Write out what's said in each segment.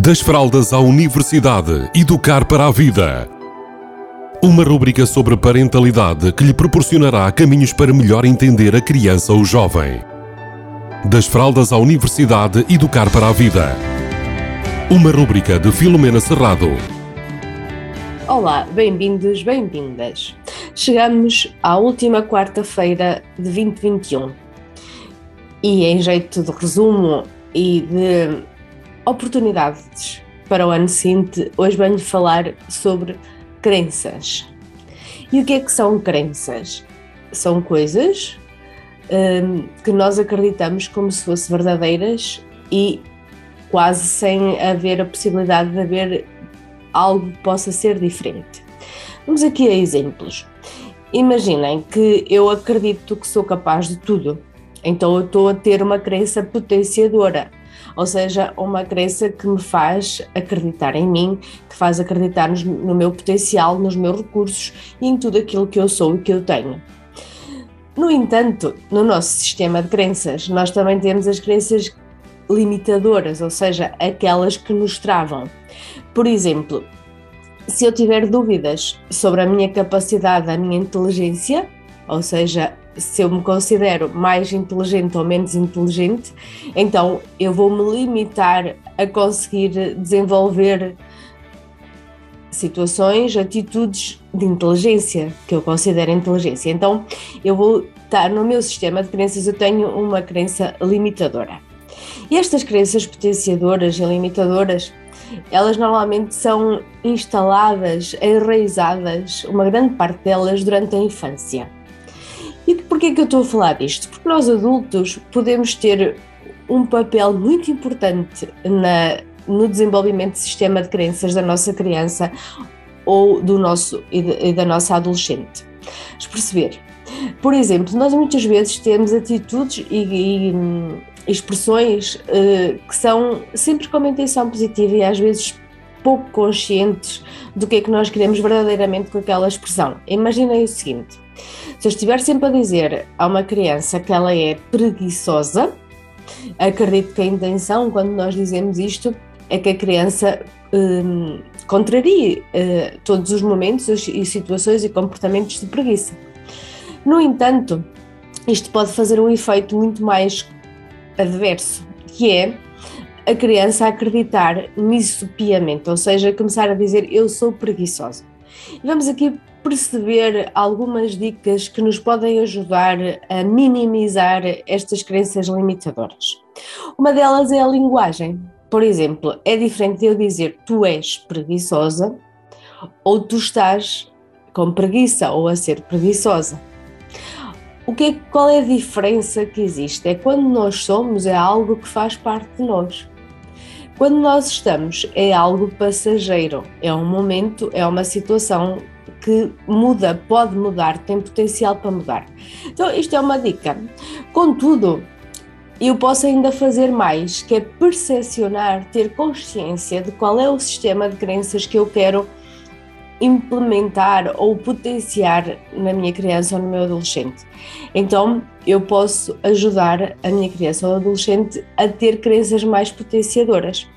Das fraldas à universidade, educar para a vida. Uma rúbrica sobre parentalidade que lhe proporcionará caminhos para melhor entender a criança ou jovem. Das fraldas à universidade, educar para a vida. Uma rúbrica de Filomena Serrado. Olá, bem-vindos, bem-vindas. Chegamos à última quarta-feira de 2021 e, em jeito de resumo e de oportunidades para o ano seguinte, hoje venho falar sobre crenças. E o que é que são crenças? São coisas hum, que nós acreditamos como se fossem verdadeiras e quase sem haver a possibilidade de haver algo que possa ser diferente. Vamos aqui a exemplos. Imaginem que eu acredito que sou capaz de tudo, então eu estou a ter uma crença potenciadora ou seja, uma crença que me faz acreditar em mim, que faz acreditar no meu potencial, nos meus recursos e em tudo aquilo que eu sou e que eu tenho. No entanto, no nosso sistema de crenças, nós também temos as crenças limitadoras, ou seja, aquelas que nos travam. Por exemplo, se eu tiver dúvidas sobre a minha capacidade, a minha inteligência, ou seja, se eu me considero mais inteligente ou menos inteligente, então eu vou me limitar a conseguir desenvolver situações, atitudes de inteligência, que eu considero inteligência. Então eu vou estar no meu sistema de crenças, eu tenho uma crença limitadora. E estas crenças potenciadoras e limitadoras, elas normalmente são instaladas, enraizadas, uma grande parte delas durante a infância. Porquê que eu estou a falar disto? Porque nós adultos podemos ter um papel muito importante na, no desenvolvimento do sistema de crenças da nossa criança ou do nosso e, da nossa adolescente. Vamos perceber. Por exemplo, nós muitas vezes temos atitudes e, e expressões uh, que são sempre com uma intenção positiva e às vezes pouco conscientes do que é que nós queremos verdadeiramente com aquela expressão. Imaginem o seguinte: se eu estiver sempre a dizer a uma criança que ela é preguiçosa, acredito que a intenção, quando nós dizemos isto, é que a criança hum, contrarie uh, todos os momentos e situações e comportamentos de preguiça. No entanto, isto pode fazer um efeito muito mais adverso, que é a criança acreditar nisso piamente, ou seja, começar a dizer eu sou preguiçosa. E vamos aqui perceber algumas dicas que nos podem ajudar a minimizar estas crenças limitadoras. Uma delas é a linguagem. Por exemplo, é diferente eu dizer tu és preguiçosa ou tu estás com preguiça ou a ser preguiçosa. O que é, qual é a diferença que existe? É quando nós somos, é algo que faz parte de nós. Quando nós estamos, é algo passageiro, é um momento, é uma situação que muda, pode mudar, tem potencial para mudar. Então, isto é uma dica. Contudo, eu posso ainda fazer mais, que é percepcionar, ter consciência de qual é o sistema de crenças que eu quero implementar ou potenciar na minha criança ou no meu adolescente. Então, eu posso ajudar a minha criança ou adolescente a ter crenças mais potenciadoras.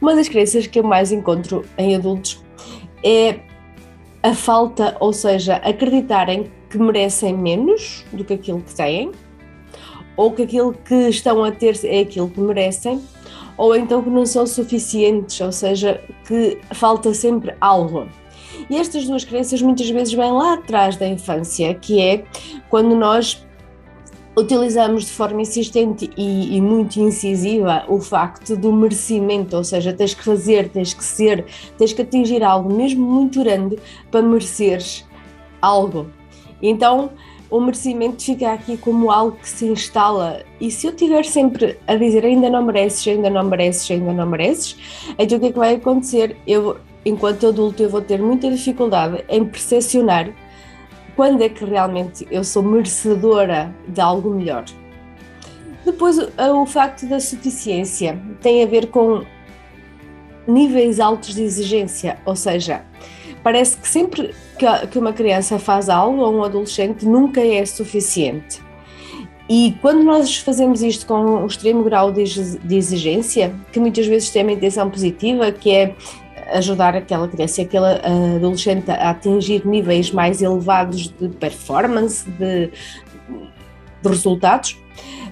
Uma das crenças que eu mais encontro em adultos é a falta, ou seja, acreditarem que merecem menos do que aquilo que têm, ou que aquilo que estão a ter é aquilo que merecem, ou então que não são suficientes, ou seja, que falta sempre algo. E estas duas crenças muitas vezes vêm lá atrás da infância, que é quando nós utilizamos de forma insistente e, e, muito incisiva o facto do merecimento, ou seja, tens que fazer, tens que ser, tens que atingir algo mesmo muito grande para mereceres algo. Então, o merecimento fica aqui como algo que se instala. E se eu estiver sempre a dizer ainda não mereces, ainda não mereces, ainda não mereces, então o que é que vai acontecer? Eu, enquanto adulto, eu vou ter muita dificuldade em percepcionar quando é que realmente eu sou merecedora de algo melhor. Depois, o facto da suficiência tem a ver com níveis altos de exigência, ou seja, parece que sempre que uma criança faz algo ou um adolescente nunca é suficiente. E quando nós fazemos isto com um extremo grau de exigência, que muitas vezes tem uma intenção positiva, que é ajudar aquela criança, aquela adolescente a atingir níveis mais elevados de performance, de, de resultados,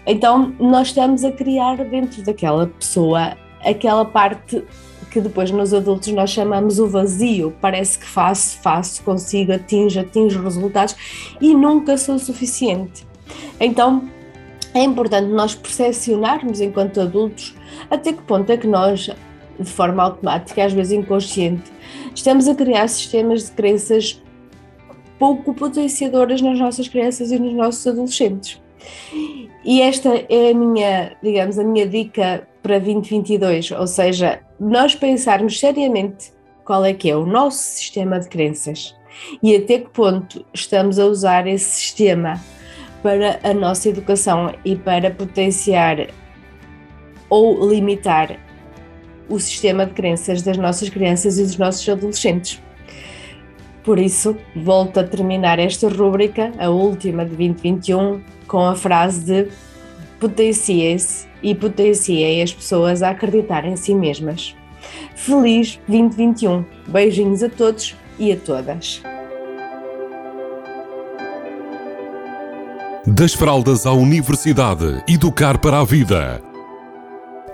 então nós estamos a criar dentro daquela pessoa aquela parte que depois nos adultos nós chamamos o vazio. Parece que faço, faço, consigo, atinjo, atinjo resultados e nunca sou suficiente. Então é importante nós percepcionarmos enquanto adultos até que ponto é que nós, de forma automática, às vezes inconsciente, estamos a criar sistemas de crenças pouco potenciadoras nas nossas crianças e nos nossos adolescentes. E esta é a minha, digamos, a minha dica para 2022, ou seja, nós pensarmos seriamente qual é que é o nosso sistema de crenças e até que ponto estamos a usar esse sistema para a nossa educação e para potenciar ou limitar o sistema de crenças das nossas crianças e dos nossos adolescentes. Por isso, volto a terminar esta rúbrica, a última de 2021, com a frase de potencie-se e potenciem as pessoas a acreditar em si mesmas. Feliz 2021! Beijinhos a todos e a todas! Das fraldas à universidade, educar para a vida.